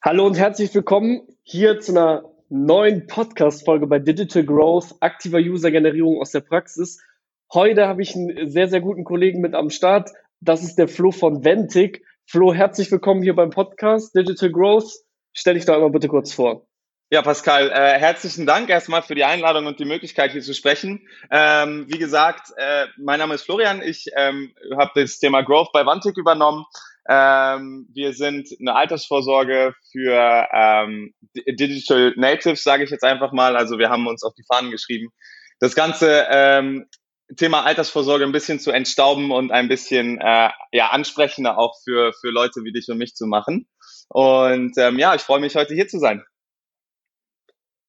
Hallo und herzlich willkommen hier zu einer neuen Podcast-Folge bei Digital Growth, aktiver User-Generierung aus der Praxis. Heute habe ich einen sehr, sehr guten Kollegen mit am Start. Das ist der Flo von Ventic. Flo, herzlich willkommen hier beim Podcast Digital Growth. Stell dich doch einmal bitte kurz vor. Ja, Pascal, äh, herzlichen Dank erstmal für die Einladung und die Möglichkeit hier zu sprechen. Ähm, wie gesagt, äh, mein Name ist Florian. Ich ähm, habe das Thema Growth bei Vantic übernommen. Ähm, wir sind eine Altersvorsorge für ähm, Digital Natives, sage ich jetzt einfach mal. Also wir haben uns auf die Fahnen geschrieben, das ganze ähm, Thema Altersvorsorge ein bisschen zu entstauben und ein bisschen äh, ja ansprechender auch für für Leute wie dich und mich zu machen. Und ähm, ja, ich freue mich heute hier zu sein.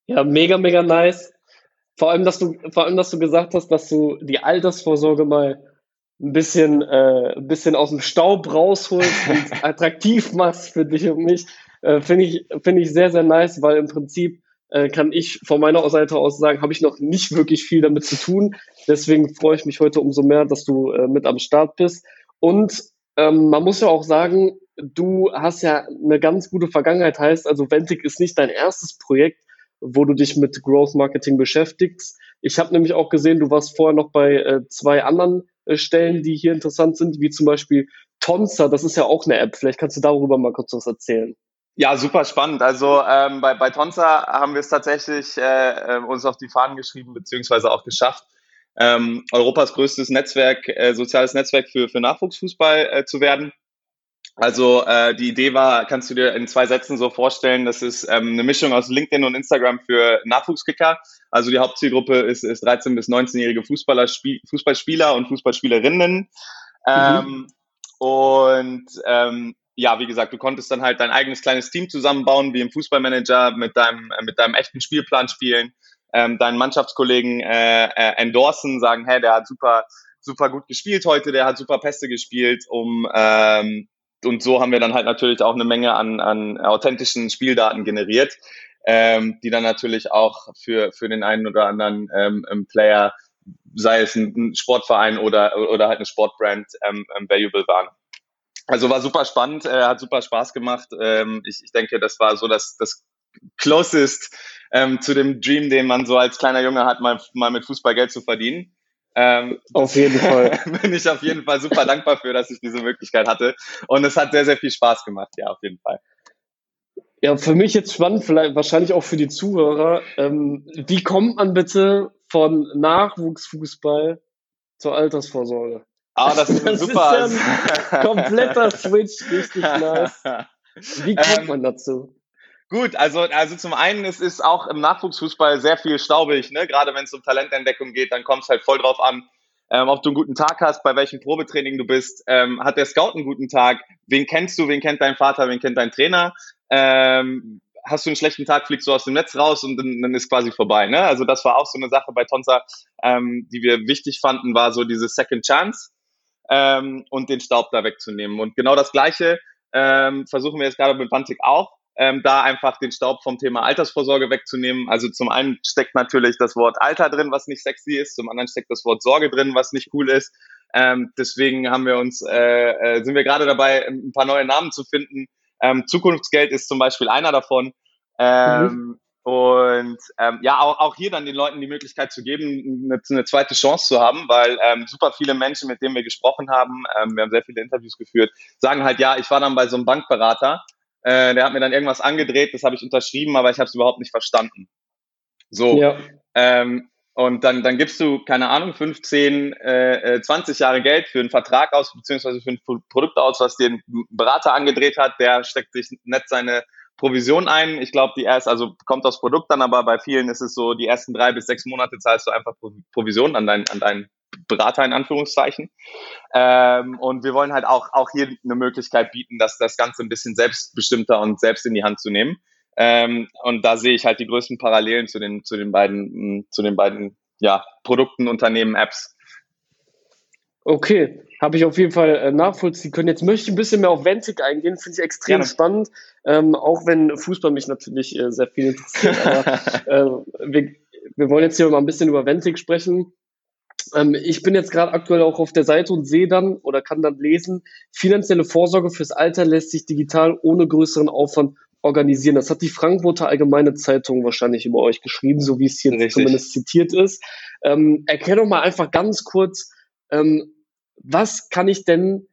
Ja, mega, mega nice. Vor allem, dass du, vor allem, dass du gesagt hast, dass du die Altersvorsorge mal ein bisschen, äh, ein bisschen aus dem Staub rausholst und attraktiv machst für dich und mich, äh, finde ich, finde ich sehr, sehr nice, weil im Prinzip äh, kann ich von meiner Seite aus sagen, habe ich noch nicht wirklich viel damit zu tun. Deswegen freue ich mich heute umso mehr, dass du äh, mit am Start bist. Und ähm, man muss ja auch sagen, du hast ja eine ganz gute Vergangenheit, heißt also Ventic ist nicht dein erstes Projekt, wo du dich mit Growth Marketing beschäftigst. Ich habe nämlich auch gesehen, du warst vorher noch bei äh, zwei anderen Stellen, die hier interessant sind, wie zum Beispiel Tonsa, das ist ja auch eine App. Vielleicht kannst du darüber mal kurz was erzählen. Ja, super spannend. Also ähm, bei, bei Tonsa haben wir es tatsächlich äh, äh, uns auf die Fahnen geschrieben, beziehungsweise auch geschafft, ähm, Europas größtes Netzwerk, äh, soziales Netzwerk für, für Nachwuchsfußball äh, zu werden. Also äh, die Idee war, kannst du dir in zwei Sätzen so vorstellen, das ist ähm, eine Mischung aus LinkedIn und Instagram für Nachwuchskicker. Also die Hauptzielgruppe ist, ist 13- bis 19-jährige Fußballer, Spiel, Fußballspieler und Fußballspielerinnen. Ähm, mhm. Und ähm, ja, wie gesagt, du konntest dann halt dein eigenes kleines Team zusammenbauen, wie im Fußballmanager, mit deinem, mit deinem echten Spielplan spielen, ähm, deinen Mannschaftskollegen äh, äh, endorsen, sagen, hey, der hat super, super gut gespielt heute, der hat super Pässe gespielt, um ähm, und so haben wir dann halt natürlich auch eine Menge an, an authentischen Spieldaten generiert, ähm, die dann natürlich auch für, für den einen oder anderen ähm, Player, sei es ein, Sportverein oder, oder halt eine Sportbrand, ähm, valuable waren. Also war super spannend, äh, hat super Spaß gemacht. Ähm, ich, ich denke, das war so das, das closest ähm, zu dem Dream, den man so als kleiner Junge hat, mal, mal mit Fußball Geld zu verdienen. Ähm, auf jeden Fall. bin ich auf jeden Fall super dankbar für, dass ich diese Möglichkeit hatte. Und es hat sehr, sehr viel Spaß gemacht, ja, auf jeden Fall. Ja, für mich jetzt spannend, vielleicht wahrscheinlich auch für die Zuhörer. Ähm, wie kommt man bitte von Nachwuchsfußball zur Altersvorsorge? Ah, das ist das super. Ist ja ein kompletter Switch, richtig nice. Wie kommt ähm, man dazu? Gut, also, also zum einen es ist auch im Nachwuchsfußball sehr viel staubig, ne? Gerade wenn es um Talententdeckung geht, dann kommt es halt voll drauf an, ähm, ob du einen guten Tag hast, bei welchem Probetraining du bist. Ähm, hat der Scout einen guten Tag? Wen kennst du? Wen kennt dein Vater? Wen kennt dein Trainer? Ähm, hast du einen schlechten Tag, fliegst du aus dem Netz raus und dann, dann ist quasi vorbei. Ne? Also das war auch so eine Sache bei Tonsa, ähm, die wir wichtig fanden, war so diese Second Chance ähm, und den Staub da wegzunehmen. Und genau das Gleiche ähm, versuchen wir jetzt gerade mit Bantik auch ähm, da einfach den Staub vom Thema Altersvorsorge wegzunehmen. Also zum einen steckt natürlich das Wort Alter drin, was nicht sexy ist, zum anderen steckt das Wort Sorge drin, was nicht cool ist. Ähm, deswegen haben wir uns, äh, äh, sind wir gerade dabei, ein paar neue Namen zu finden. Ähm, Zukunftsgeld ist zum Beispiel einer davon. Ähm, mhm. Und ähm, ja, auch, auch hier dann den Leuten die Möglichkeit zu geben, eine, eine zweite Chance zu haben, weil ähm, super viele Menschen, mit denen wir gesprochen haben, ähm, wir haben sehr viele Interviews geführt, sagen halt, ja, ich war dann bei so einem Bankberater äh, der hat mir dann irgendwas angedreht, das habe ich unterschrieben, aber ich habe es überhaupt nicht verstanden. So. Ja. Ähm, und dann, dann gibst du, keine Ahnung, 15, äh, 20 äh, Jahre Geld für einen Vertrag aus, beziehungsweise für ein Produkt aus, was dir ein Berater angedreht hat, der steckt sich nett seine Provision ein. Ich glaube, die erst, also kommt das Produkt dann, aber bei vielen ist es so, die ersten drei bis sechs Monate zahlst du einfach Provision an dein, an dein Berater in Anführungszeichen. Ähm, und wir wollen halt auch, auch hier eine Möglichkeit bieten, dass das Ganze ein bisschen selbstbestimmter und selbst in die Hand zu nehmen. Ähm, und da sehe ich halt die größten Parallelen zu den, zu den beiden, zu den beiden ja, Produkten, Unternehmen, Apps. Okay, habe ich auf jeden Fall äh, nachvollziehen können. Jetzt möchte ich ein bisschen mehr auf Ventic eingehen, finde ich extrem Gerne. spannend, ähm, auch wenn Fußball mich natürlich äh, sehr viel interessiert. Aber äh, wir, wir wollen jetzt hier mal ein bisschen über Ventic sprechen. Ähm, ich bin jetzt gerade aktuell auch auf der Seite und sehe dann oder kann dann lesen, finanzielle Vorsorge fürs Alter lässt sich digital ohne größeren Aufwand organisieren. Das hat die Frankfurter Allgemeine Zeitung wahrscheinlich über euch geschrieben, so wie es hier Richtig. zumindest zitiert ist. Ähm, erklär doch mal einfach ganz kurz, ähm, was kann ich denn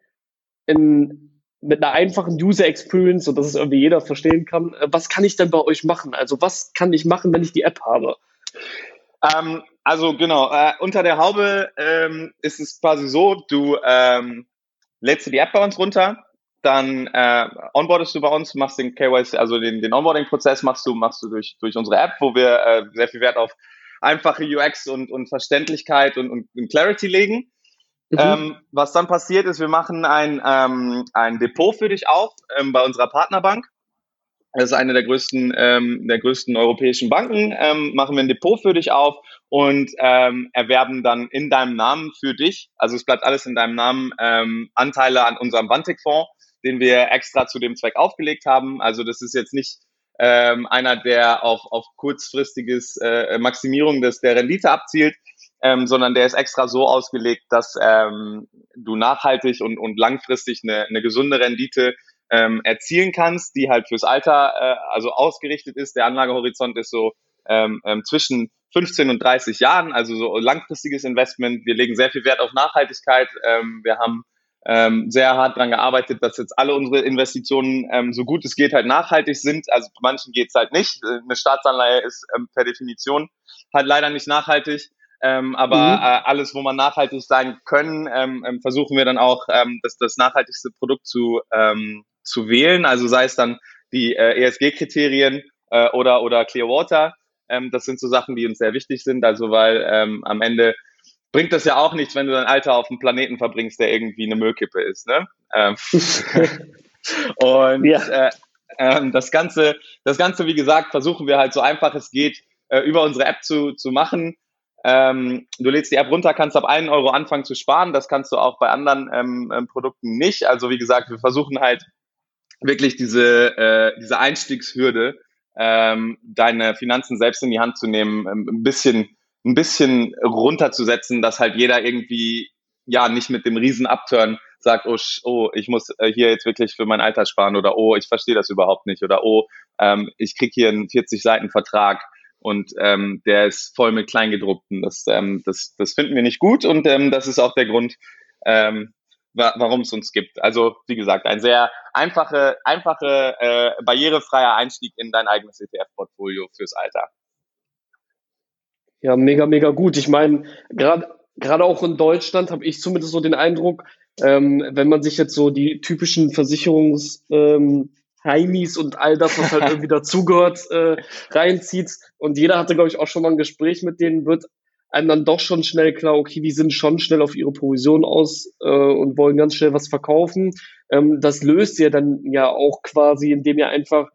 in, mit einer einfachen User Experience, so dass es irgendwie jeder verstehen kann, äh, was kann ich denn bei euch machen? Also was kann ich machen, wenn ich die App habe? Ähm, also genau, äh, unter der Haube ähm, ist es quasi so, du ähm, lädst du die App bei uns runter, dann äh, onboardest du bei uns, machst den KYC, also den, den Onboarding-Prozess machst du, machst du durch, durch unsere App, wo wir äh, sehr viel Wert auf einfache UX und, und Verständlichkeit und, und, und Clarity legen. Mhm. Ähm, was dann passiert ist, wir machen ein, ähm, ein Depot für dich auf ähm, bei unserer Partnerbank. Das ist eine der größten, ähm, der größten europäischen Banken. Ähm, machen wir ein Depot für dich auf und ähm, erwerben dann in deinem Namen für dich, also es bleibt alles in deinem Namen, ähm, Anteile an unserem Vantic-Fonds, den wir extra zu dem Zweck aufgelegt haben. Also das ist jetzt nicht ähm, einer, der auf, auf kurzfristiges äh, Maximierung des, der Rendite abzielt, ähm, sondern der ist extra so ausgelegt, dass ähm, du nachhaltig und, und langfristig eine, eine gesunde Rendite ähm, erzielen kannst, die halt fürs Alter äh, also ausgerichtet ist. Der Anlagehorizont ist so ähm, ähm, zwischen 15 und 30 Jahren, also so langfristiges Investment. Wir legen sehr viel Wert auf Nachhaltigkeit. Ähm, wir haben ähm, sehr hart dran gearbeitet, dass jetzt alle unsere Investitionen ähm, so gut es geht halt nachhaltig sind. Also bei manchen geht's halt nicht. Eine Staatsanleihe ist ähm, per Definition halt leider nicht nachhaltig. Ähm, aber mhm. äh, alles, wo man nachhaltig sein können, ähm, ähm, versuchen wir dann auch ähm, das, das nachhaltigste Produkt zu, ähm, zu wählen. Also sei es dann die äh, ESG-Kriterien äh, oder, oder Clearwater. Ähm, das sind so Sachen, die uns sehr wichtig sind. Also weil ähm, am Ende bringt das ja auch nichts, wenn du dein Alter auf einem Planeten verbringst, der irgendwie eine Müllkippe ist. Ne? Ähm, und ja. äh, äh, das Ganze, das Ganze, wie gesagt, versuchen wir halt so einfach es geht, äh, über unsere App zu, zu machen. Ähm, du lädst die App runter, kannst ab einen Euro anfangen zu sparen. Das kannst du auch bei anderen ähm, ähm, Produkten nicht. Also wie gesagt, wir versuchen halt wirklich diese, äh, diese Einstiegshürde, ähm, deine Finanzen selbst in die Hand zu nehmen, ähm, ein bisschen ein bisschen runterzusetzen, dass halt jeder irgendwie ja nicht mit dem riesen Upturn sagt, oh, oh ich muss äh, hier jetzt wirklich für mein Alter sparen oder oh, ich verstehe das überhaupt nicht oder oh, ähm, ich krieg hier einen 40 Seiten Vertrag und ähm, der ist voll mit Kleingedruckten. Das, ähm, das, das finden wir nicht gut und ähm, das ist auch der Grund, ähm, wa warum es uns gibt. Also wie gesagt, ein sehr einfache, einfache, äh, barrierefreier Einstieg in dein eigenes ETF-Portfolio fürs Alter. Ja, mega, mega gut. Ich meine, gerade gerade auch in Deutschland habe ich zumindest so den Eindruck, ähm, wenn man sich jetzt so die typischen Versicherungs ähm, Heimis und all das, was halt irgendwie dazugehört, äh, reinzieht. Und jeder hatte, glaube ich, auch schon mal ein Gespräch mit denen, wird einem dann doch schon schnell klar, okay, die sind schon schnell auf ihre Provision aus äh, und wollen ganz schnell was verkaufen. Ähm, das löst ihr dann ja auch quasi, indem ihr einfach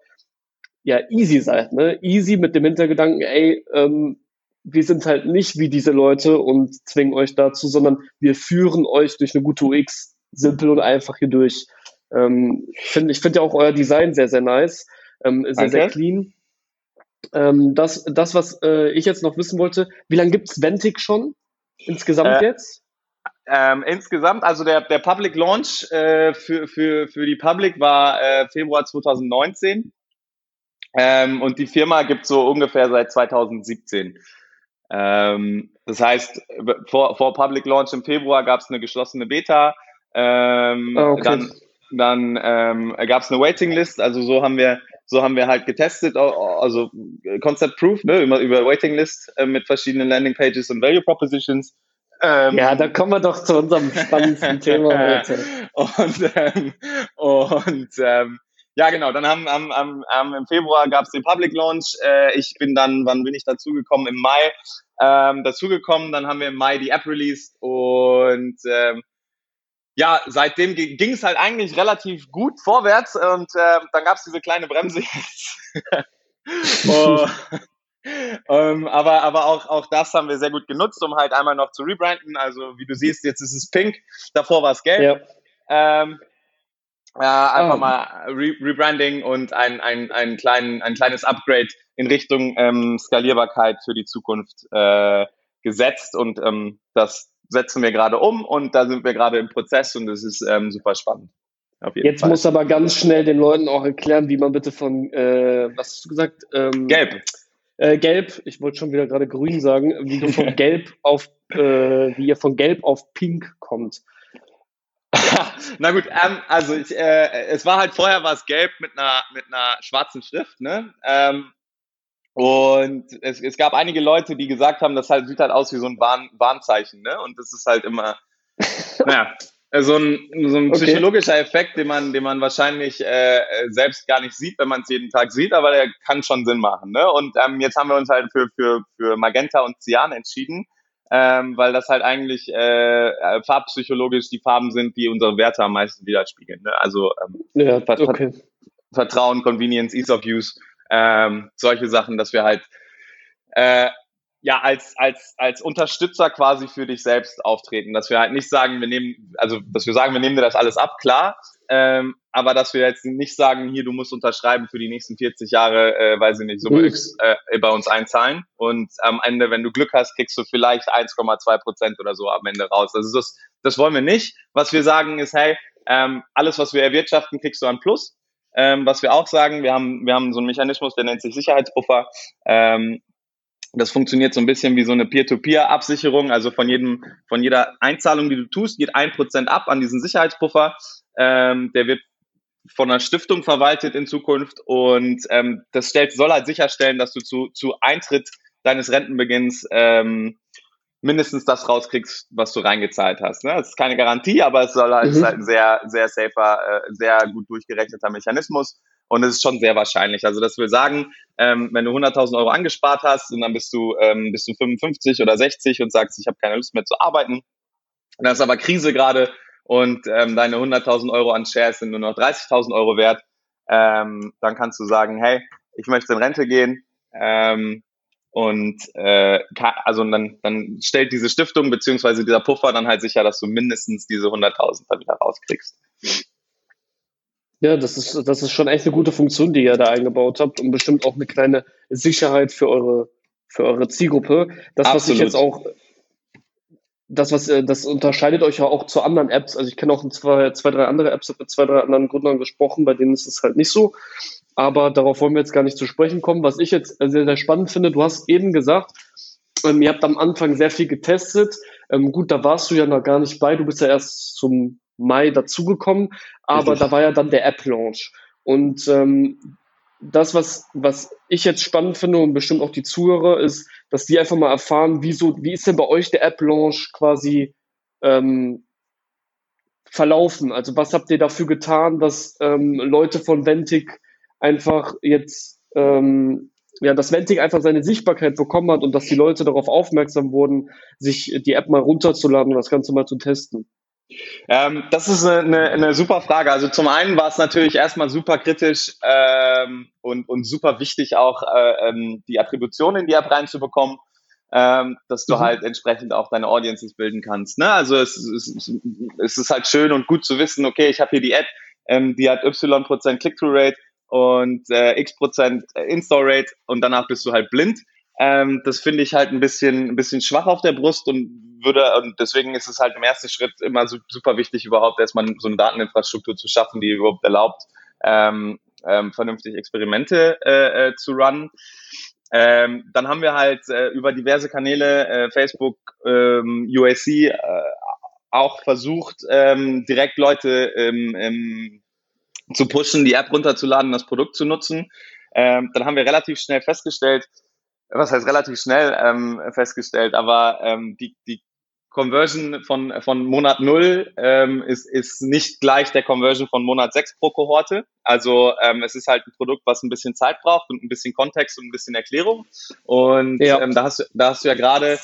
ja easy seid, ne? Easy mit dem Hintergedanken, ey, ähm, wir sind halt nicht wie diese Leute und zwingen euch dazu, sondern wir führen euch durch eine gute UX simpel und einfach hier durch. Ähm, find, ich finde ja auch euer Design sehr, sehr nice, ähm, sehr, Danke. sehr clean. Ähm, das, das, was äh, ich jetzt noch wissen wollte, wie lange gibt's Ventic schon insgesamt äh, jetzt? Ähm, insgesamt, also der, der Public Launch äh, für, für, für die Public war äh, Februar 2019 ähm, und die Firma gibt so ungefähr seit 2017. Ähm, das heißt, vor, vor Public Launch im Februar gab es eine geschlossene Beta. Ähm, oh, okay. Dann, dann ähm, gab es eine Waiting List. Also so haben wir so haben wir halt getestet, also Concept Proof ne, über, über Waiting List äh, mit verschiedenen Landing Pages und Value Propositions. Ähm, ja, da kommen wir doch zu unserem spannendsten Thema heute. Und, ähm, und ähm, ja, genau. Dann haben, haben, haben, haben im Februar gab es den Public Launch. Äh, ich bin dann, wann bin ich dazugekommen? Im Mai ähm, dazugekommen. Dann haben wir im Mai die App released und ähm, ja, seitdem ging es halt eigentlich relativ gut vorwärts und äh, dann gab es diese kleine Bremse jetzt. oh, ähm, aber aber auch, auch das haben wir sehr gut genutzt, um halt einmal noch zu rebranden. Also wie du siehst, jetzt ist es pink, davor war es gelb. Ja. Ähm, äh, einfach oh. mal Re Rebranding und ein, ein, ein, klein, ein kleines Upgrade in Richtung ähm, Skalierbarkeit für die Zukunft äh, gesetzt und ähm, das setzen wir gerade um und da sind wir gerade im Prozess und das ist ähm, super spannend. Jetzt Fall. muss aber ganz schnell den Leuten auch erklären, wie man bitte von, äh, was hast du gesagt? Ähm, Gelb. Äh, gelb, ich wollte schon wieder gerade grün sagen, wie du von Gelb auf, äh, wie ihr von Gelb auf Pink kommt. Na gut, ähm, also ich, äh, es war halt vorher war es gelb mit einer mit einer schwarzen Schrift, ne? Ähm, und es, es gab einige Leute, die gesagt haben, das halt sieht halt aus wie so ein Warn, Warnzeichen, ne? Und das ist halt immer, naja, so ein, so ein psychologischer okay. Effekt, den man, den man wahrscheinlich äh, selbst gar nicht sieht, wenn man es jeden Tag sieht, aber der kann schon Sinn machen. Ne? Und ähm, jetzt haben wir uns halt für, für, für Magenta und Cyan entschieden ähm, weil das halt eigentlich äh, äh, farbpsychologisch die Farben sind, die unsere Werte am meisten widerspiegeln. Ne? Also ähm, ja, okay. Vertrauen, Convenience, Ease of Use, ähm, solche Sachen, dass wir halt äh, ja als als als Unterstützer quasi für dich selbst auftreten, dass wir halt nicht sagen, wir nehmen, also dass wir sagen, wir nehmen dir das alles ab, klar, ähm, aber dass wir jetzt nicht sagen, hier, du musst unterschreiben für die nächsten 40 Jahre, äh, weiß ich nicht, Summe X äh, bei uns einzahlen. Und am Ende, wenn du Glück hast, kriegst du vielleicht 1,2 Prozent oder so am Ende raus. Also das, das wollen wir nicht. Was wir sagen ist, hey, ähm, alles, was wir erwirtschaften, kriegst du an Plus. Ähm, was wir auch sagen, wir haben, wir haben so einen Mechanismus, der nennt sich Sicherheitspuffer. Ähm, das funktioniert so ein bisschen wie so eine Peer-to-Peer-Absicherung. Also von jedem, von jeder Einzahlung, die du tust, geht ein Prozent ab an diesen Sicherheitspuffer. Ähm, der wird von einer Stiftung verwaltet in Zukunft und ähm, das stellt, soll halt sicherstellen, dass du zu, zu Eintritt deines Rentenbeginns ähm, mindestens das rauskriegst, was du reingezahlt hast. Ne? Das ist keine Garantie, aber es soll halt, mhm. ist halt ein sehr, sehr safer, äh, sehr gut durchgerechneter Mechanismus und es ist schon sehr wahrscheinlich. Also das will sagen, ähm, wenn du 100.000 Euro angespart hast und dann bist du, ähm, bist du 55 oder 60 und sagst, ich habe keine Lust mehr zu arbeiten, dann ist aber Krise gerade und ähm, deine 100.000 Euro an Shares sind nur noch 30.000 Euro wert, ähm, dann kannst du sagen, hey, ich möchte in Rente gehen ähm, und äh, also dann, dann stellt diese Stiftung beziehungsweise dieser Puffer dann halt sicher, dass du mindestens diese 100.000 dann wieder rauskriegst. Ja, das ist, das ist schon echt eine gute Funktion, die ihr da eingebaut habt und bestimmt auch eine kleine Sicherheit für eure, für eure Zielgruppe. Das, Absolut. was ich jetzt auch das, was äh, das unterscheidet euch ja auch zu anderen Apps. Also ich kenne auch zwei, zwei, drei andere Apps, habe mit zwei, drei anderen Gründern gesprochen, bei denen ist es halt nicht so. Aber darauf wollen wir jetzt gar nicht zu sprechen kommen. Was ich jetzt sehr, sehr spannend finde, du hast eben gesagt, ähm, ihr habt am Anfang sehr viel getestet. Ähm, gut, da warst du ja noch gar nicht bei. Du bist ja erst zum Mai dazugekommen, aber Richtig. da war ja dann der App-Launch. Und ähm, das, was, was ich jetzt spannend finde und bestimmt auch die Zuhörer, ist, dass die einfach mal erfahren, wie, so, wie ist denn bei euch der App-Launch quasi ähm, verlaufen? Also was habt ihr dafür getan, dass ähm, Leute von Ventic einfach jetzt, ähm, ja, dass Ventic einfach seine Sichtbarkeit bekommen hat und dass die Leute darauf aufmerksam wurden, sich die App mal runterzuladen und das Ganze mal zu testen? Ähm, das ist eine, eine, super Frage. Also zum einen war es natürlich erstmal super kritisch ähm, und, und super wichtig auch äh, ähm, die Attribution in die App reinzubekommen, ähm, dass du mhm. halt entsprechend auch deine Audiences bilden kannst. Ne? Also es, es, es ist halt schön und gut zu wissen, okay, ich habe hier die App, ähm, die hat y Prozent Click-Through-Rate und äh, x Prozent Install-Rate und danach bist du halt blind. Ähm, das finde ich halt ein bisschen, ein bisschen schwach auf der Brust und würde, und deswegen ist es halt im ersten Schritt immer super wichtig, überhaupt erstmal so eine Dateninfrastruktur zu schaffen, die überhaupt erlaubt, ähm, ähm, vernünftig Experimente äh, äh, zu runnen. Ähm, dann haben wir halt äh, über diverse Kanäle, äh, Facebook, ähm, UAC, äh, auch versucht, ähm, direkt Leute ähm, ähm, zu pushen, die App runterzuladen, das Produkt zu nutzen. Ähm, dann haben wir relativ schnell festgestellt, was heißt relativ schnell ähm, festgestellt, aber ähm, die, die Conversion von, von Monat null ähm, ist, ist nicht gleich der Conversion von Monat sechs pro Kohorte. Also ähm, es ist halt ein Produkt, was ein bisschen Zeit braucht und ein bisschen Kontext und ein bisschen Erklärung. Und ja. ähm, da, hast du, da hast du ja gerade,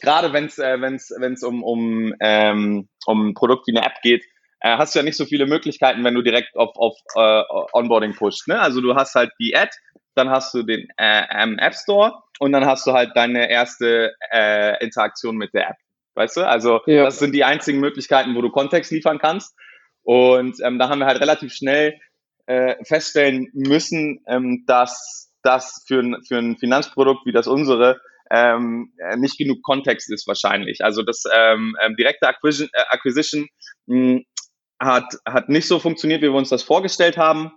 gerade wenn es äh, wenn's, wenn's um, um, ähm, um ein Produkt wie eine App geht, äh, hast du ja nicht so viele Möglichkeiten, wenn du direkt auf, auf äh, Onboarding pusht. Ne? Also du hast halt die Ad, dann hast du den äh, App Store und dann hast du halt deine erste äh, Interaktion mit der App. Weißt du? Also ja. das sind die einzigen Möglichkeiten, wo du Kontext liefern kannst. Und ähm, da haben wir halt relativ schnell äh, feststellen müssen, ähm, dass das für ein, für ein Finanzprodukt wie das unsere ähm, nicht genug Kontext ist wahrscheinlich. Also das ähm, ähm, direkte Acquisition, äh, Acquisition mh, hat, hat nicht so funktioniert, wie wir uns das vorgestellt haben.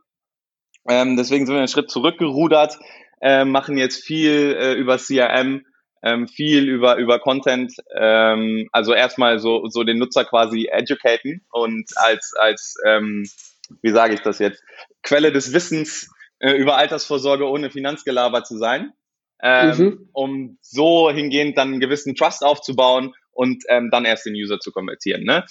Ähm, deswegen sind wir einen Schritt zurückgerudert, äh, machen jetzt viel äh, über CRM, ähm, viel über, über Content, ähm, also erstmal so, so den Nutzer quasi educaten und als, als ähm, wie sage ich das jetzt, Quelle des Wissens äh, über Altersvorsorge ohne Finanzgelaber zu sein, ähm, mhm. um so hingehend dann einen gewissen Trust aufzubauen und ähm, dann erst den User zu konvertieren. Ne?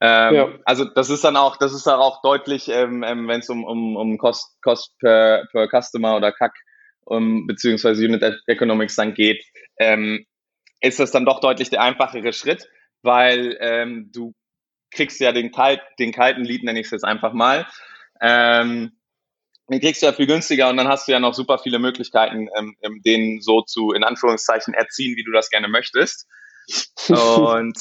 Ähm, ja. Also das ist dann auch, das ist dann auch deutlich, ähm, ähm, wenn es um, um, um Cost, Cost per, per Customer oder CAC um, beziehungsweise Unit Economics dann geht, ähm, ist das dann doch deutlich der einfachere Schritt, weil ähm, du kriegst ja den, kalt, den kalten Lead, nenne ich es jetzt einfach mal, ähm, den kriegst du ja viel günstiger und dann hast du ja noch super viele Möglichkeiten, ähm, den so zu, in Anführungszeichen, erziehen, wie du das gerne möchtest. und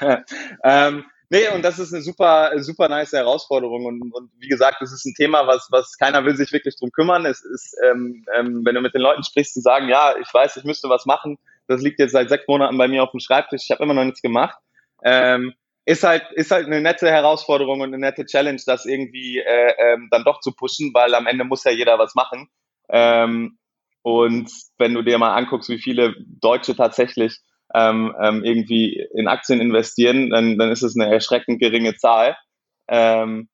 ähm, Nee, und das ist eine super, super nice Herausforderung. Und, und wie gesagt, das ist ein Thema, was, was keiner will sich wirklich drum kümmern. Es ist, ähm, ähm, wenn du mit den Leuten sprichst, die sagen, ja, ich weiß, ich müsste was machen. Das liegt jetzt seit sechs Monaten bei mir auf dem Schreibtisch. Ich habe immer noch nichts gemacht. Ähm, ist halt, ist halt eine nette Herausforderung und eine nette Challenge, das irgendwie äh, ähm, dann doch zu pushen, weil am Ende muss ja jeder was machen. Ähm, und wenn du dir mal anguckst, wie viele Deutsche tatsächlich ähm, ähm, irgendwie in Aktien investieren, dann, dann ist es eine erschreckend geringe Zahl. Ähm,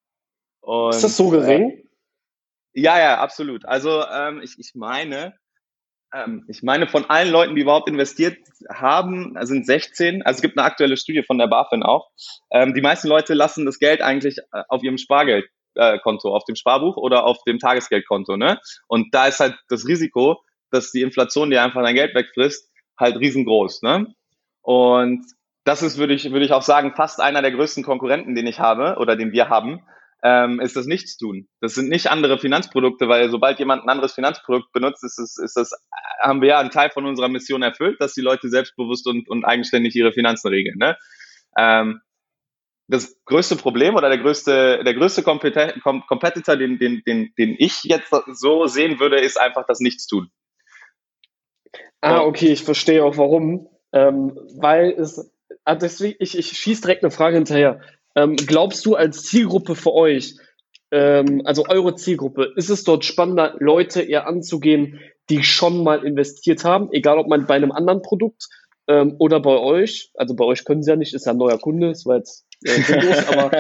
und, ist das so gering? Äh, ja, ja, absolut. Also ähm, ich, ich meine, ähm, ich meine, von allen Leuten, die überhaupt investiert haben, sind 16, also es gibt eine aktuelle Studie von der BaFin auch, ähm, die meisten Leute lassen das Geld eigentlich äh, auf ihrem Spargeldkonto, äh, auf dem Sparbuch oder auf dem Tagesgeldkonto. Ne? Und da ist halt das Risiko, dass die Inflation dir einfach dein Geld wegfrisst, halt riesengroß. Ne? Und das ist, würde ich, würde ich auch sagen, fast einer der größten Konkurrenten, den ich habe oder den wir haben, ähm, ist das Nichtstun. Das sind nicht andere Finanzprodukte, weil sobald jemand ein anderes Finanzprodukt benutzt, ist das, ist das, haben wir ja einen Teil von unserer Mission erfüllt, dass die Leute selbstbewusst und, und eigenständig ihre Finanzen regeln. Ne? Ähm, das größte Problem oder der größte, der größte Competitor, den, den, den, den ich jetzt so sehen würde, ist einfach das Nichtstun. Ah, okay, ich verstehe auch warum. Ähm, weil es, ah, deswegen, ich, ich schieße direkt eine Frage hinterher. Ähm, glaubst du als Zielgruppe für euch, ähm, also eure Zielgruppe, ist es dort spannender, Leute eher anzugehen, die schon mal investiert haben, egal ob man bei einem anderen Produkt ähm, oder bei euch, also bei euch können sie ja nicht, ist ja ein neuer Kunde, das war jetzt äh, los, aber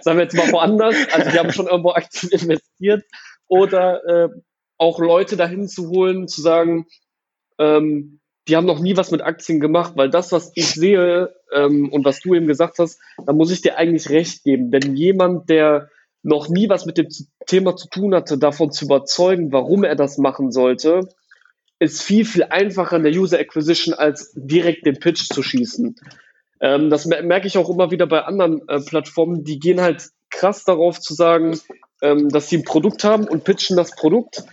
sagen wir jetzt mal woanders, also die haben schon irgendwo aktiv investiert oder äh, auch Leute dahin zu holen, zu sagen, ähm, die haben noch nie was mit Aktien gemacht, weil das, was ich sehe ähm, und was du eben gesagt hast, da muss ich dir eigentlich recht geben. Denn jemand, der noch nie was mit dem Thema zu tun hatte, davon zu überzeugen, warum er das machen sollte, ist viel, viel einfacher in der User Acquisition, als direkt den Pitch zu schießen. Ähm, das merke ich auch immer wieder bei anderen äh, Plattformen, die gehen halt krass darauf zu sagen, ähm, dass sie ein Produkt haben und pitchen das Produkt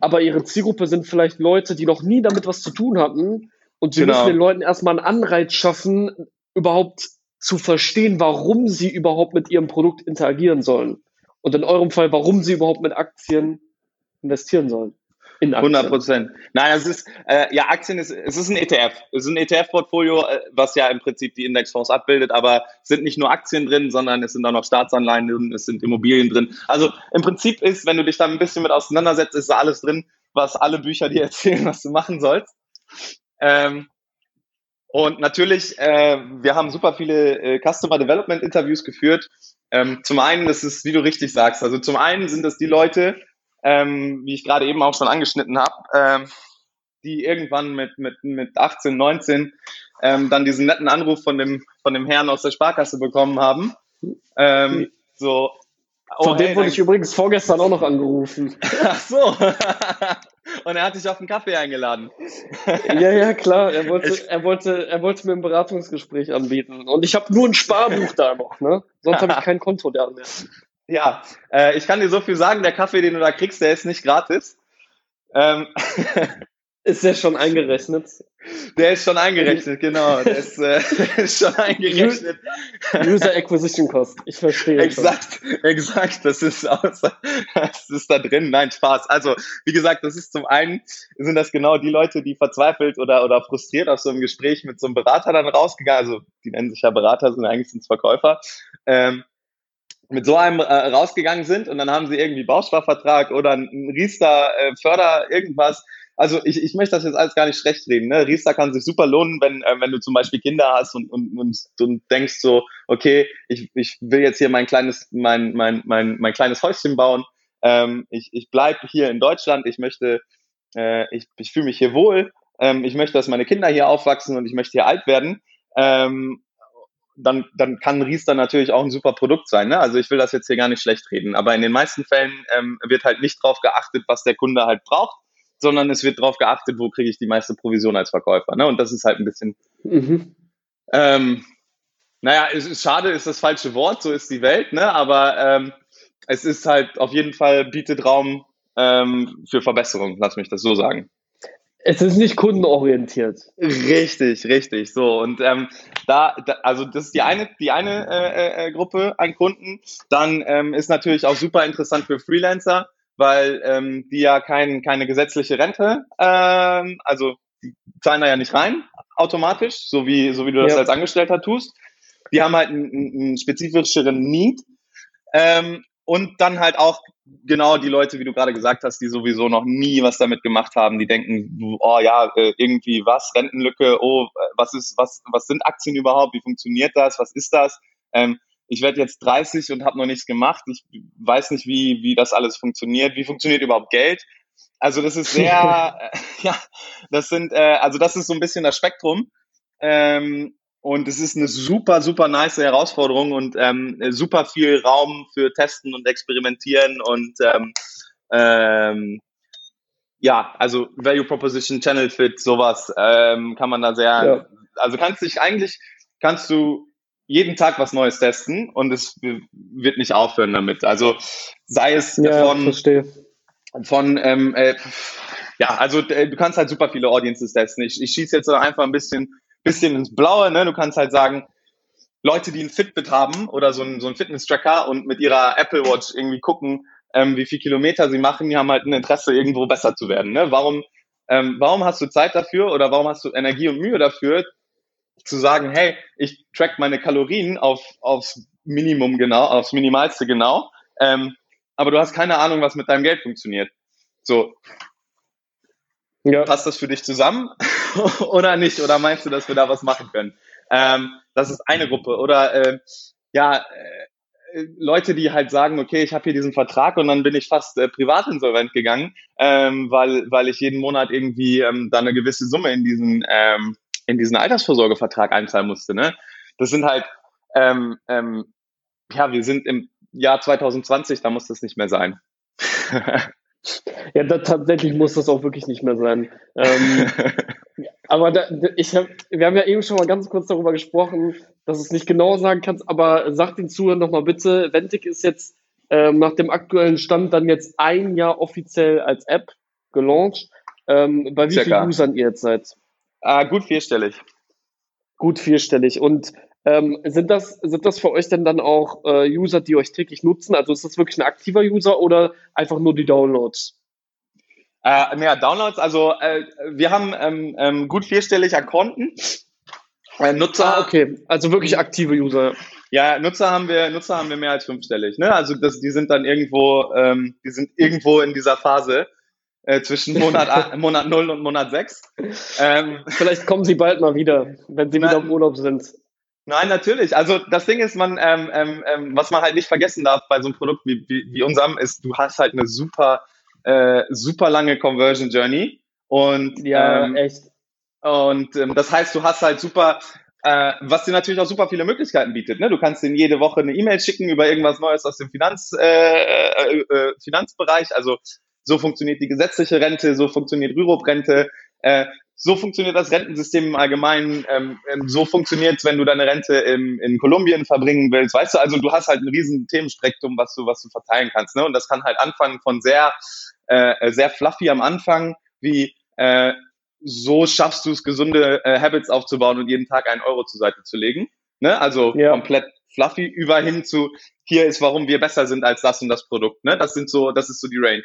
aber ihre Zielgruppe sind vielleicht Leute, die noch nie damit was zu tun hatten und sie genau. müssen den Leuten erstmal einen Anreiz schaffen, überhaupt zu verstehen, warum sie überhaupt mit ihrem Produkt interagieren sollen. Und in eurem Fall, warum sie überhaupt mit Aktien investieren sollen. In 100 Prozent. Nein, es ist, äh, ja, Aktien ist, es ist ein ETF. Es ist ein ETF-Portfolio, äh, was ja im Prinzip die Indexfonds abbildet, aber es sind nicht nur Aktien drin, sondern es sind auch noch Staatsanleihen drin, es sind Immobilien drin. Also im Prinzip ist, wenn du dich da ein bisschen mit auseinandersetzt, ist da alles drin, was alle Bücher dir erzählen, was du machen sollst. Ähm, und natürlich, äh, wir haben super viele äh, Customer Development Interviews geführt. Ähm, zum einen, das ist, wie du richtig sagst, also zum einen sind das die Leute, ähm, wie ich gerade eben auch schon angeschnitten habe, ähm, die irgendwann mit, mit, mit 18, 19 ähm, dann diesen netten Anruf von dem, von dem Herrn aus der Sparkasse bekommen haben. Ähm, so, oh, von dem hey, wurde ich übrigens vorgestern auch noch angerufen. Ach so. Und er hat dich auf einen Kaffee eingeladen. ja, ja, klar. Er wollte, ich, er wollte, er wollte mir ein Beratungsgespräch anbieten. Und ich habe nur ein Sparbuch da noch, ne? Sonst habe ich kein Konto da mehr. Ja, äh, ich kann dir so viel sagen, der Kaffee, den du da kriegst, der ist nicht gratis. Ähm, ist der schon eingerechnet? Der ist schon eingerechnet, genau. Der ist, äh, ist schon eingerechnet. User Acquisition Cost, ich verstehe. Exakt, schon. exakt, das ist, aus, das ist da drin. Nein, Spaß. Also, wie gesagt, das ist zum einen, sind das genau die Leute, die verzweifelt oder, oder frustriert aus so einem Gespräch mit so einem Berater dann rausgegangen, also die nennen sich ja Berater, sind eigentlich sind Verkäufer, ähm, mit so einem äh, rausgegangen sind und dann haben sie irgendwie Bausparvertrag oder einen Riester äh, irgendwas. Also ich, ich möchte das jetzt alles gar nicht schlecht reden. Ne? Riester kann sich super lohnen, wenn, äh, wenn du zum Beispiel Kinder hast und, und, und, und denkst so, okay, ich, ich will jetzt hier mein kleines, mein, mein, mein, mein kleines Häuschen bauen. Ähm, ich ich bleibe hier in Deutschland, ich möchte, äh, ich, ich fühle mich hier wohl, ähm, ich möchte, dass meine Kinder hier aufwachsen und ich möchte hier alt werden. Ähm, dann, dann kann Riester natürlich auch ein super Produkt sein. Ne? Also ich will das jetzt hier gar nicht schlecht reden, aber in den meisten Fällen ähm, wird halt nicht drauf geachtet, was der Kunde halt braucht, sondern es wird drauf geachtet, wo kriege ich die meiste Provision als Verkäufer. Ne? Und das ist halt ein bisschen, mhm. ähm, naja, es ist schade, ist das falsche Wort, so ist die Welt, ne? aber ähm, es ist halt auf jeden Fall bietet Raum ähm, für Verbesserung, lass mich das so sagen. Es ist nicht kundenorientiert. Richtig, richtig. So und ähm, da, da, also das ist die eine, die eine äh, äh, Gruppe an Kunden. Dann ähm, ist natürlich auch super interessant für Freelancer, weil ähm, die ja kein, keine gesetzliche Rente, ähm, also die zahlen da ja nicht rein automatisch, so wie so wie du das ja. als Angestellter tust. Die haben halt einen, einen spezifischeren Need. Ähm, und dann halt auch genau die Leute, wie du gerade gesagt hast, die sowieso noch nie was damit gemacht haben, die denken, oh ja, äh, irgendwie was, Rentenlücke, oh, was ist, was, was sind Aktien überhaupt, wie funktioniert das, was ist das? Ähm, ich werde jetzt 30 und habe noch nichts gemacht, ich weiß nicht, wie, wie das alles funktioniert, wie funktioniert überhaupt Geld? Also das ist sehr, ja, das sind, äh, also das ist so ein bisschen das Spektrum. Ähm, und es ist eine super, super nice Herausforderung und ähm, super viel Raum für Testen und Experimentieren und ähm, ähm, ja, also Value Proposition, Channel Fit, sowas ähm, kann man da sehr, ja. also kannst dich eigentlich, kannst du jeden Tag was Neues testen und es wird nicht aufhören damit. Also sei es ja, von, verstehe. von ähm, äh, ja, also äh, du kannst halt super viele Audiences testen. Ich, ich schieße jetzt einfach ein bisschen bisschen ins Blaue. Ne? Du kannst halt sagen, Leute, die ein Fitbit haben oder so ein, so ein Fitness-Tracker und mit ihrer Apple Watch irgendwie gucken, ähm, wie viel Kilometer sie machen, die haben halt ein Interesse, irgendwo besser zu werden. Ne? Warum, ähm, warum hast du Zeit dafür oder warum hast du Energie und Mühe dafür, zu sagen, hey, ich track meine Kalorien auf, aufs Minimum genau, aufs Minimalste genau, ähm, aber du hast keine Ahnung, was mit deinem Geld funktioniert. So. Ja. Passt das für dich zusammen? oder nicht? Oder meinst du, dass wir da was machen können? Ähm, das ist eine Gruppe. Oder äh, ja, äh, Leute, die halt sagen, okay, ich habe hier diesen Vertrag und dann bin ich fast äh, privat insolvent gegangen, ähm, weil, weil ich jeden Monat irgendwie ähm, da eine gewisse Summe in diesen, ähm, in diesen Altersvorsorgevertrag einzahlen musste. Ne? Das sind halt, ähm, ähm, ja, wir sind im Jahr 2020, da muss das nicht mehr sein. ja, da, tatsächlich muss das auch wirklich nicht mehr sein. Ähm, Aber da, ich hab, wir haben ja eben schon mal ganz kurz darüber gesprochen, dass du es nicht genau sagen kannst, aber sag den Zuhörern nochmal bitte, Ventic ist jetzt ähm, nach dem aktuellen Stand dann jetzt ein Jahr offiziell als App gelauncht. Ähm, bei wie Circa. vielen Usern ihr jetzt seid? Ah, gut vierstellig. Gut vierstellig. Und ähm, sind, das, sind das für euch denn dann auch äh, User, die euch täglich nutzen? Also ist das wirklich ein aktiver User oder einfach nur die Downloads? Äh, mehr Downloads, also äh, wir haben ähm, ähm, gut vierstellig an Konten. Äh, Nutzer. Ah, okay, also wirklich aktive User. Ja, Nutzer haben wir, Nutzer haben wir mehr als fünfstellig. Ne? Also das, die sind dann irgendwo, ähm, die sind irgendwo in dieser Phase äh, zwischen Monat, Monat 0 und Monat 6. Ähm, Vielleicht kommen sie bald mal wieder, wenn sie na, wieder im Urlaub sind. Nein, natürlich. Also das Ding ist, man, ähm, ähm, ähm, was man halt nicht vergessen darf bei so einem Produkt wie, wie, wie unserem, ist, du hast halt eine super äh, super lange Conversion Journey. Und ja, ähm, echt. Und ähm, das heißt, du hast halt super, äh, was dir natürlich auch super viele Möglichkeiten bietet. Ne? Du kannst denen jede Woche eine E-Mail schicken über irgendwas Neues aus dem Finanz, äh, äh, äh, Finanzbereich. Also so funktioniert die gesetzliche Rente, so funktioniert Rürup-Rente, äh, so funktioniert das Rentensystem im Allgemeinen, ähm, ähm so funktioniert es, wenn du deine Rente im, in Kolumbien verbringen willst. Weißt du, also du hast halt ein riesen Themenspektrum, was du, was du verteilen kannst. Ne? Und das kann halt anfangen von sehr äh, sehr fluffy am Anfang, wie äh, so schaffst du es, gesunde äh, Habits aufzubauen und jeden Tag einen Euro zur Seite zu legen. Ne? Also ja. komplett fluffy über hin zu hier ist, warum wir besser sind als das und das Produkt. Ne? Das sind so, das ist so die Range.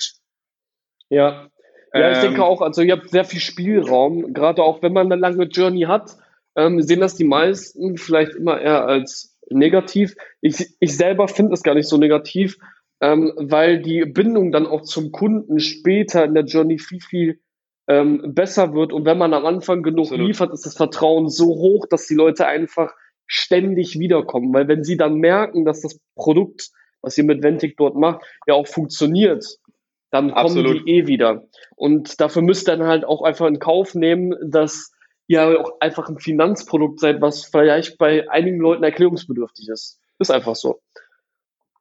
Ja. Ja, ich ähm, denke auch, also ihr habt sehr viel Spielraum, gerade auch wenn man eine lange Journey hat, ähm, sehen das die meisten vielleicht immer eher als negativ. Ich, ich selber finde es gar nicht so negativ, ähm, weil die Bindung dann auch zum Kunden später in der Journey viel, viel ähm, besser wird. Und wenn man am Anfang genug Absolut. liefert, ist das Vertrauen so hoch, dass die Leute einfach ständig wiederkommen. Weil wenn sie dann merken, dass das Produkt, was ihr mit Ventic dort macht, ja auch funktioniert, dann kommen Absolut. die eh wieder. Und dafür müsst ihr dann halt auch einfach in Kauf nehmen, dass ihr auch einfach ein Finanzprodukt seid, was vielleicht bei einigen Leuten erklärungsbedürftig ist. Ist einfach so.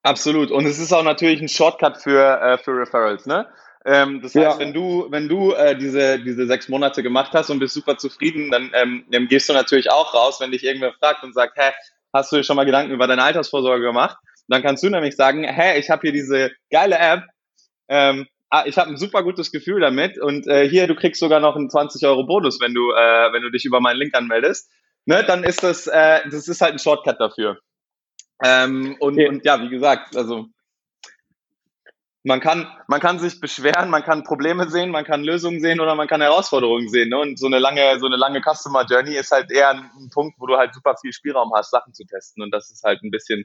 Absolut. Und es ist auch natürlich ein Shortcut für, äh, für Referrals, ne? Ähm, das heißt, ja. wenn du, wenn du äh, diese, diese sechs Monate gemacht hast und bist super zufrieden, dann ähm, dann gehst du natürlich auch raus, wenn dich irgendwer fragt und sagt, hä, hast du dir schon mal Gedanken über deine Altersvorsorge gemacht? Dann kannst du nämlich sagen, hä, ich habe hier diese geile App, ähm, ah, ich habe ein super gutes Gefühl damit und äh, hier, du kriegst sogar noch einen 20 Euro Bonus, wenn du, äh, wenn du dich über meinen Link anmeldest. Ne, dann ist das, äh, das ist halt ein Shortcut dafür. Ähm, und, ja. und ja, wie gesagt, also man kann, man kann sich beschweren, man kann Probleme sehen, man kann Lösungen sehen oder man kann Herausforderungen sehen. Ne? Und so eine lange, so eine lange Customer Journey ist halt eher ein, ein, Punkt, wo du halt super viel Spielraum hast, Sachen zu testen. Und das ist halt ein bisschen,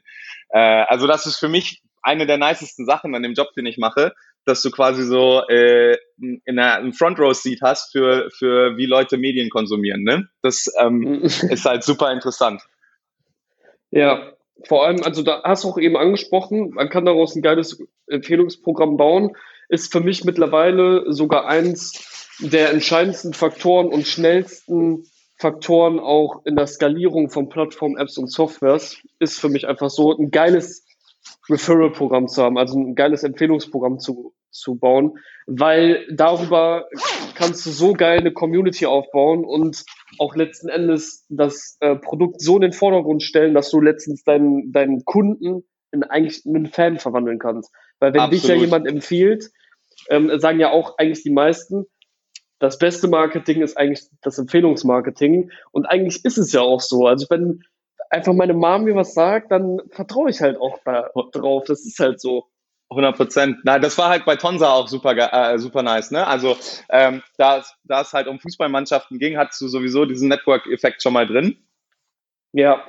äh, also das ist für mich eine der nicesten Sachen an dem Job, den ich mache, dass du quasi so äh, in einer, einen Front Row Seat hast für für wie Leute Medien konsumieren. Ne? Das ähm, ist halt super interessant. Ja, vor allem, also da hast du auch eben angesprochen, man kann daraus ein geiles Empfehlungsprogramm bauen, ist für mich mittlerweile sogar eins der entscheidendsten Faktoren und schnellsten Faktoren auch in der Skalierung von Plattformen, Apps und Softwares, ist für mich einfach so ein geiles Referral-Programm zu haben, also ein geiles Empfehlungsprogramm zu, zu bauen, weil darüber kannst du so geil eine Community aufbauen und auch letzten Endes das äh, Produkt so in den Vordergrund stellen, dass du letztens deinen, deinen Kunden in eigentlich einen Fan verwandeln kannst. Weil wenn Absolut. dich ja jemand empfiehlt, ähm, sagen ja auch eigentlich die meisten, das beste Marketing ist eigentlich das Empfehlungsmarketing. Und eigentlich ist es ja auch so. Also wenn einfach meine Mom mir was sagt, dann vertraue ich halt auch da drauf. Das ist halt so. 100 Prozent. Na, das war halt bei Tonsa auch super, äh, super nice. Ne? Also ähm, da, da es halt um Fußballmannschaften ging, hattest du sowieso diesen Network-Effekt schon mal drin. Ja.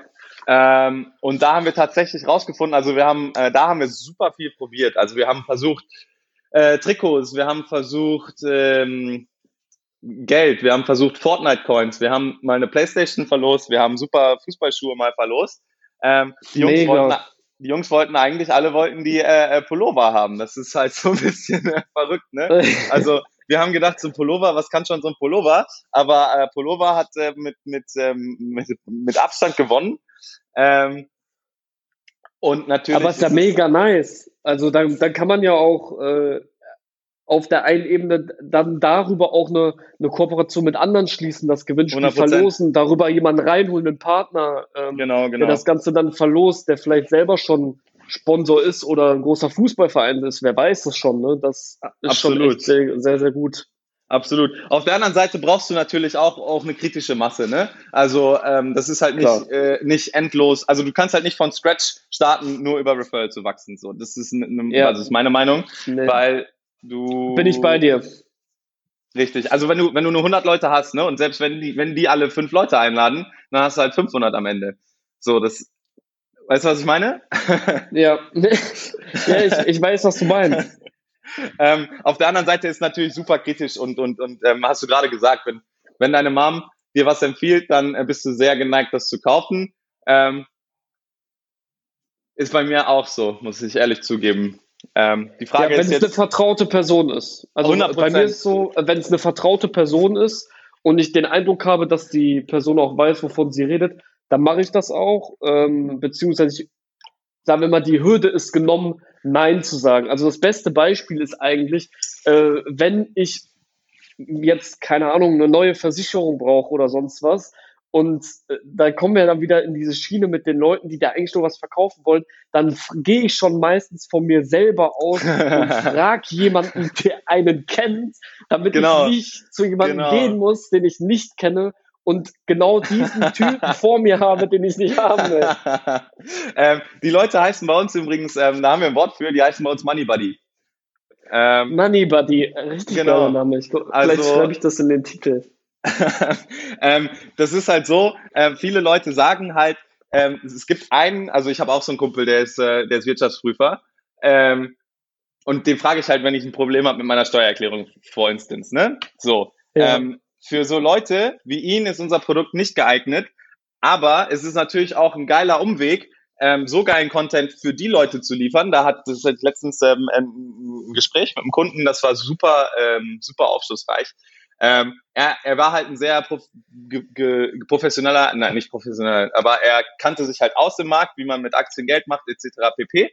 Ähm, und da haben wir tatsächlich rausgefunden, also wir haben, äh, da haben wir super viel probiert. Also wir haben versucht äh, Trikots, wir haben versucht ähm, Geld, wir haben versucht Fortnite Coins, wir haben mal eine Playstation verlost, wir haben super Fußballschuhe mal verlost. Ähm, die, Jungs wollten, die Jungs wollten eigentlich, alle wollten die äh, äh, Pullover haben. Das ist halt so ein bisschen äh, verrückt, ne? Also wir haben gedacht, so ein Pullover, was kann schon so ein Pullover? Aber äh, Pullover hat äh, mit, mit, ähm, mit, mit Abstand gewonnen. Ähm, und natürlich. Aber es ist ja mega nice. Also dann, dann kann man ja auch äh, auf der einen Ebene dann darüber auch eine, eine Kooperation mit anderen schließen, das Gewinnspiel 100%. verlosen, darüber jemanden reinholen, einen Partner, ähm, genau, genau. der das Ganze dann verlost, der vielleicht selber schon Sponsor ist oder ein großer Fußballverein ist, wer weiß das schon, ne? Das ist Absolut. schon sehr, sehr, sehr gut. Absolut. Auf der anderen Seite brauchst du natürlich auch, auch eine kritische Masse, ne? Also ähm, das ist halt nicht, äh, nicht endlos. Also du kannst halt nicht von Scratch starten, nur über Referral zu wachsen. So, das ist, eine, ja. also das ist meine Meinung, nee. weil Du Bin ich bei dir. Richtig. Also wenn du, wenn du nur 100 Leute hast, ne, und selbst wenn die, wenn die alle fünf Leute einladen, dann hast du halt 500 am Ende. So, das, weißt du, was ich meine? Ja. ja, ich, ich weiß, was du meinst. ähm, auf der anderen Seite ist natürlich super kritisch und, und, und ähm, hast du gerade gesagt, wenn, wenn deine Mom dir was empfiehlt, dann äh, bist du sehr geneigt, das zu kaufen. Ähm, ist bei mir auch so, muss ich ehrlich zugeben. Ähm, die Frage ja, wenn ist es eine vertraute Person ist. Also 100%. bei mir ist es so, wenn es eine vertraute Person ist und ich den Eindruck habe, dass die Person auch weiß, wovon sie redet, dann mache ich das auch. Ähm, beziehungsweise, ich, sagen wir mal, die Hürde ist genommen, Nein zu sagen. Also das beste Beispiel ist eigentlich, äh, wenn ich jetzt, keine Ahnung, eine neue Versicherung brauche oder sonst was und äh, da kommen wir dann wieder in diese Schiene mit den Leuten, die da eigentlich nur was verkaufen wollen. Dann gehe ich schon meistens von mir selber aus und frage jemanden, der einen kennt, damit genau. ich nicht zu jemandem genau. gehen muss, den ich nicht kenne und genau diesen Typen vor mir habe, den ich nicht haben will. ähm, die Leute heißen bei uns übrigens, ähm, da haben wir ein Wort für, die heißen bei uns Money Buddy. Ähm, Money Buddy, richtig genau. Name. Ich, vielleicht also, schreibe ich das in den Titel. ähm, das ist halt so, äh, viele Leute sagen halt, ähm, es gibt einen, also ich habe auch so einen Kumpel, der ist, äh, der ist Wirtschaftsprüfer. Ähm, und den frage ich halt, wenn ich ein Problem habe mit meiner Steuererklärung, for instance, ne? So. Ja. Ähm, für so Leute wie ihn ist unser Produkt nicht geeignet, aber es ist natürlich auch ein geiler Umweg, ähm, so geilen Content für die Leute zu liefern. Da hat das letztens ähm, ein Gespräch mit einem Kunden, das war super, ähm, super aufschlussreich. Ähm, er, er war halt ein sehr prof ge, ge, professioneller, nein, nicht professionell, aber er kannte sich halt aus dem Markt, wie man mit Aktien Geld macht, etc. pp.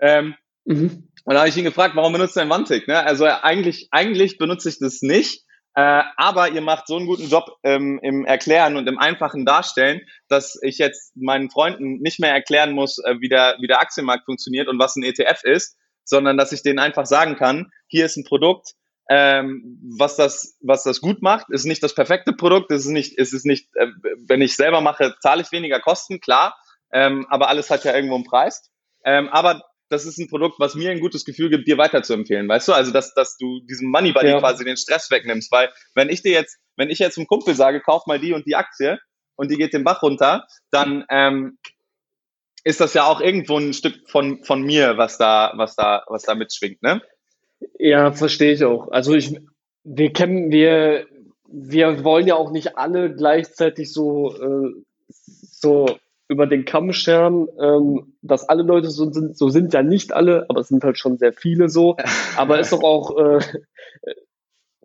Ähm, mhm. Und da habe ich ihn gefragt, warum benutzt er ein Wantig? Ne? Also eigentlich, eigentlich benutze ich das nicht, äh, aber ihr macht so einen guten Job ähm, im Erklären und im einfachen Darstellen, dass ich jetzt meinen Freunden nicht mehr erklären muss, äh, wie, der, wie der Aktienmarkt funktioniert und was ein ETF ist, sondern dass ich denen einfach sagen kann, hier ist ein Produkt, ähm, was das, was das gut macht, ist nicht das perfekte Produkt, ist nicht, ist es nicht, äh, wenn ich selber mache, zahle ich weniger Kosten, klar, ähm, aber alles hat ja irgendwo einen Preis. Ähm, aber das ist ein Produkt, was mir ein gutes Gefühl gibt, dir weiterzuempfehlen, weißt du? Also, dass, dass du diesem Money Buddy ja. quasi den Stress wegnimmst, weil wenn ich dir jetzt, wenn ich jetzt einem Kumpel sage, kauf mal die und die Aktie und die geht den Bach runter, dann ähm, ist das ja auch irgendwo ein Stück von, von mir, was da, was da, was da mitschwingt, ne? Ja, verstehe ich auch. Also ich, wir kennen, wir, wir wollen ja auch nicht alle gleichzeitig so, äh, so über den Kamm scheren, ähm, dass alle Leute so sind, so sind ja nicht alle, aber es sind halt schon sehr viele so. Aber ist doch auch, äh,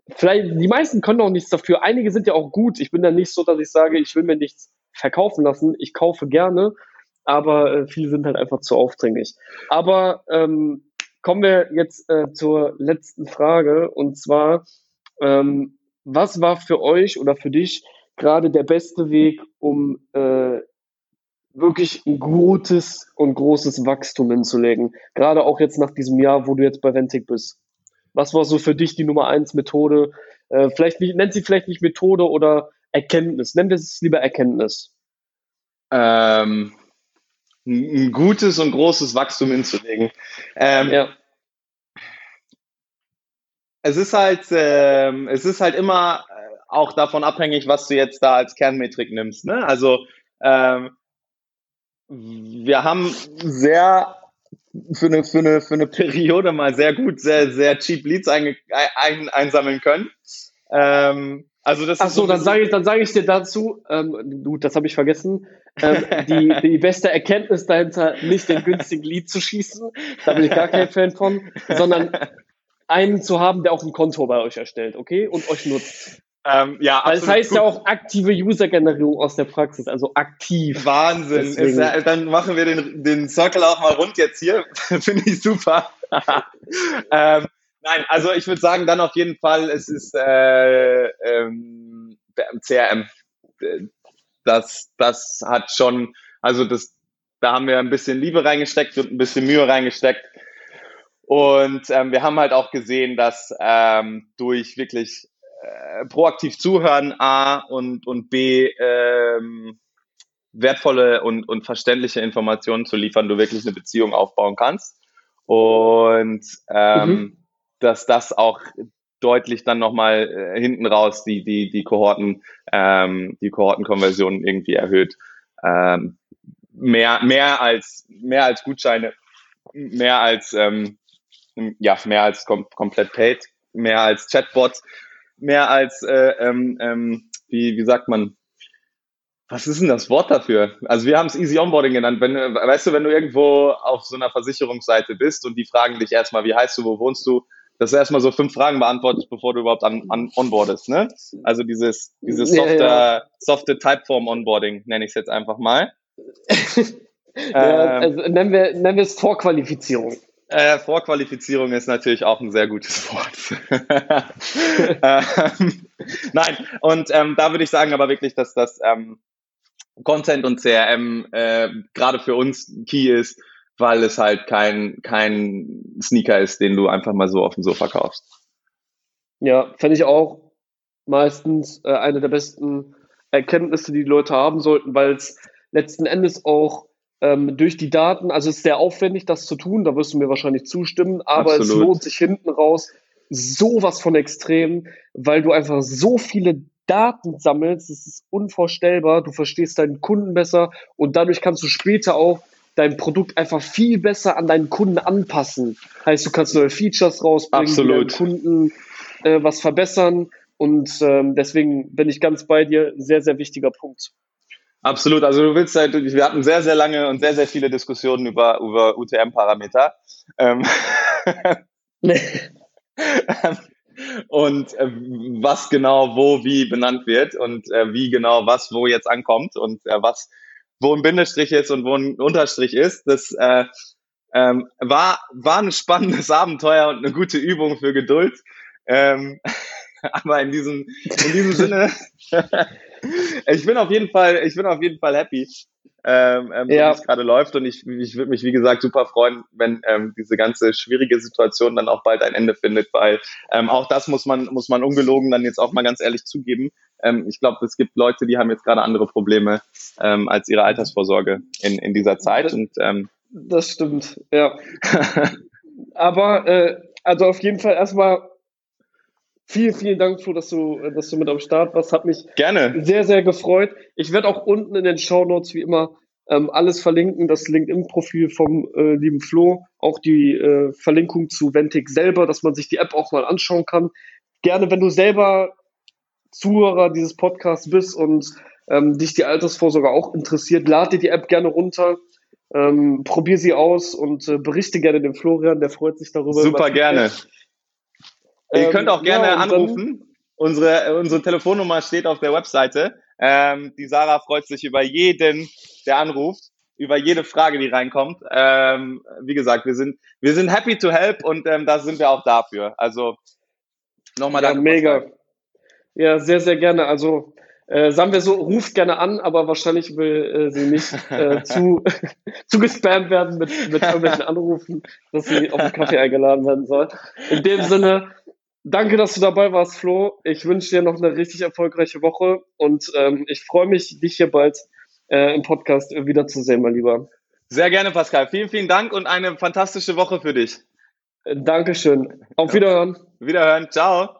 vielleicht, die meisten können auch nichts dafür. Einige sind ja auch gut. Ich bin da nicht so, dass ich sage, ich will mir nichts verkaufen lassen. Ich kaufe gerne, aber äh, viele sind halt einfach zu aufdringlich. Aber ähm, kommen wir jetzt äh, zur letzten Frage und zwar, ähm, was war für euch oder für dich gerade der beste Weg, um äh, wirklich ein gutes und großes Wachstum hinzulegen? Gerade auch jetzt nach diesem Jahr, wo du jetzt bei Ventic bist. Was war so für dich die Nummer eins Methode? Äh, vielleicht nicht, nennt sie vielleicht nicht Methode oder Erkenntnis. Nennt es lieber Erkenntnis. Ähm, ein gutes und großes Wachstum hinzulegen. Ähm, ja. Es ist halt, ähm, es ist halt immer äh, auch davon abhängig, was du jetzt da als Kernmetrik nimmst. Ne? Also ähm, wir haben sehr für eine, für, eine, für eine Periode mal sehr gut, sehr, sehr cheap Leads ein, ein, einsammeln können. Ähm, also das Ach so, dann sage ich, dann sage ich dir dazu, ähm, du, das habe ich vergessen, ähm, die, die beste Erkenntnis dahinter, nicht den günstigen Lead zu schießen, da bin ich gar kein Fan von, sondern einen zu haben, der auch ein Konto bei euch erstellt, okay, und euch nutzt. Ähm, ja, Weil es heißt gut. ja auch aktive User-Generierung aus der Praxis, also aktiv. Wahnsinn. Ist, ja, dann machen wir den, den Circle auch mal rund jetzt hier. Finde ich super. ähm, nein, also ich würde sagen, dann auf jeden Fall, es ist äh, ähm, CRM. Das, das hat schon, also das, da haben wir ein bisschen Liebe reingesteckt und ein bisschen Mühe reingesteckt. Und ähm, wir haben halt auch gesehen, dass ähm, durch wirklich äh, proaktiv zuhören, A und, und B, ähm, wertvolle und, und verständliche Informationen zu liefern, du wirklich eine Beziehung aufbauen kannst. Und ähm, mhm. Dass das auch deutlich dann nochmal äh, hinten raus die, die, die Kohorten, ähm, die Kohortenkonversion irgendwie erhöht. Ähm, mehr, mehr als, mehr als Gutscheine, mehr als, ähm, ja, mehr als kom komplett paid, mehr als Chatbots mehr als, äh, ähm, ähm, wie, wie sagt man, was ist denn das Wort dafür? Also wir haben es Easy Onboarding genannt. Wenn, weißt du, wenn du irgendwo auf so einer Versicherungsseite bist und die fragen dich erstmal, wie heißt du, wo wohnst du, dass du erstmal so fünf Fragen beantwortest, bevor du überhaupt an, an onboardest, ne? Also dieses, dieses softe, ja, ja. softe Typeform Onboarding, nenne ich es jetzt einfach mal. ja, ähm, also nennen wir, nennen wir es Vorqualifizierung. Äh, Vorqualifizierung ist natürlich auch ein sehr gutes Wort. ähm, nein, und ähm, da würde ich sagen aber wirklich, dass das ähm, Content und CRM äh, gerade für uns key ist, weil es halt kein, kein Sneaker ist, den du einfach mal so auf dem Sofa kaufst. Ja, fände ich auch meistens äh, eine der besten Erkenntnisse, die die Leute haben sollten, weil es letzten Endes auch ähm, durch die Daten, also es ist sehr aufwendig, das zu tun, da wirst du mir wahrscheinlich zustimmen, aber Absolut. es lohnt sich hinten raus sowas von extrem, weil du einfach so viele Daten sammelst, das ist unvorstellbar. Du verstehst deinen Kunden besser und dadurch kannst du später auch dein Produkt einfach viel besser an deinen Kunden anpassen. Heißt, du kannst neue Features rausbringen, Absolut. deinen Kunden äh, was verbessern und ähm, deswegen bin ich ganz bei dir. Sehr, sehr wichtiger Punkt. Absolut. Also du willst halt, wir hatten sehr, sehr lange und sehr, sehr viele Diskussionen über, über UTM-Parameter. Ähm und äh, was genau wo wie benannt wird und äh, wie genau was wo jetzt ankommt und äh, was wo ein Bindestrich ist und wo ein Unterstrich ist. Das äh, ähm, war, war ein spannendes Abenteuer und eine gute Übung für Geduld. Ähm, aber in diesem, in diesem Sinne, ich bin auf jeden Fall, ich bin auf jeden Fall happy, ähm, ähm, ja. wie es gerade läuft. Und ich, ich würde mich, wie gesagt, super freuen, wenn ähm, diese ganze schwierige Situation dann auch bald ein Ende findet, weil ähm, auch das muss man, muss man ungelogen dann jetzt auch mal ganz ehrlich zugeben. Ähm, ich glaube, es gibt Leute, die haben jetzt gerade andere Probleme ähm, als ihre Altersvorsorge in, in dieser Zeit. Das, und ähm, das stimmt, ja. Aber äh, also auf jeden Fall erstmal Vielen, vielen Dank, Flo, dass du, dass du mit am Start warst. Hat mich Gerne. sehr, sehr gefreut. Ich werde auch unten in den Show Notes wie immer ähm, alles verlinken. Das LinkedIn-Profil vom äh, lieben Flo, auch die äh, Verlinkung zu Ventic selber, dass man sich die App auch mal anschauen kann. Gerne, wenn du selber Zuhörer dieses Podcasts bist und ähm, dich die Altersvorsorge auch interessiert, lade dir die App gerne runter. Ähm, probier sie aus und äh, berichte gerne dem Florian, der freut sich darüber. Super gerne. Ist. Ihr ähm, könnt auch gerne ja, anrufen. Unsere, unsere Telefonnummer steht auf der Webseite. Ähm, die Sarah freut sich über jeden, der anruft, über jede Frage, die reinkommt. Ähm, wie gesagt, wir sind, wir sind happy to help und ähm, da sind wir auch dafür. Also nochmal ja, danke. Mega. Ja, sehr, sehr gerne. Also äh, sagen wir so, ruft gerne an, aber wahrscheinlich will äh, sie nicht äh, zu, zu gespammt werden mit, mit irgendwelchen Anrufen, dass sie auf den Kaffee eingeladen werden soll. In dem Sinne, Danke, dass du dabei warst, Flo. Ich wünsche dir noch eine richtig erfolgreiche Woche und ähm, ich freue mich, dich hier bald äh, im Podcast wiederzusehen, mein Lieber. Sehr gerne, Pascal. Vielen, vielen Dank und eine fantastische Woche für dich. Dankeschön. Auf Wiederhören. Wiederhören. Ciao.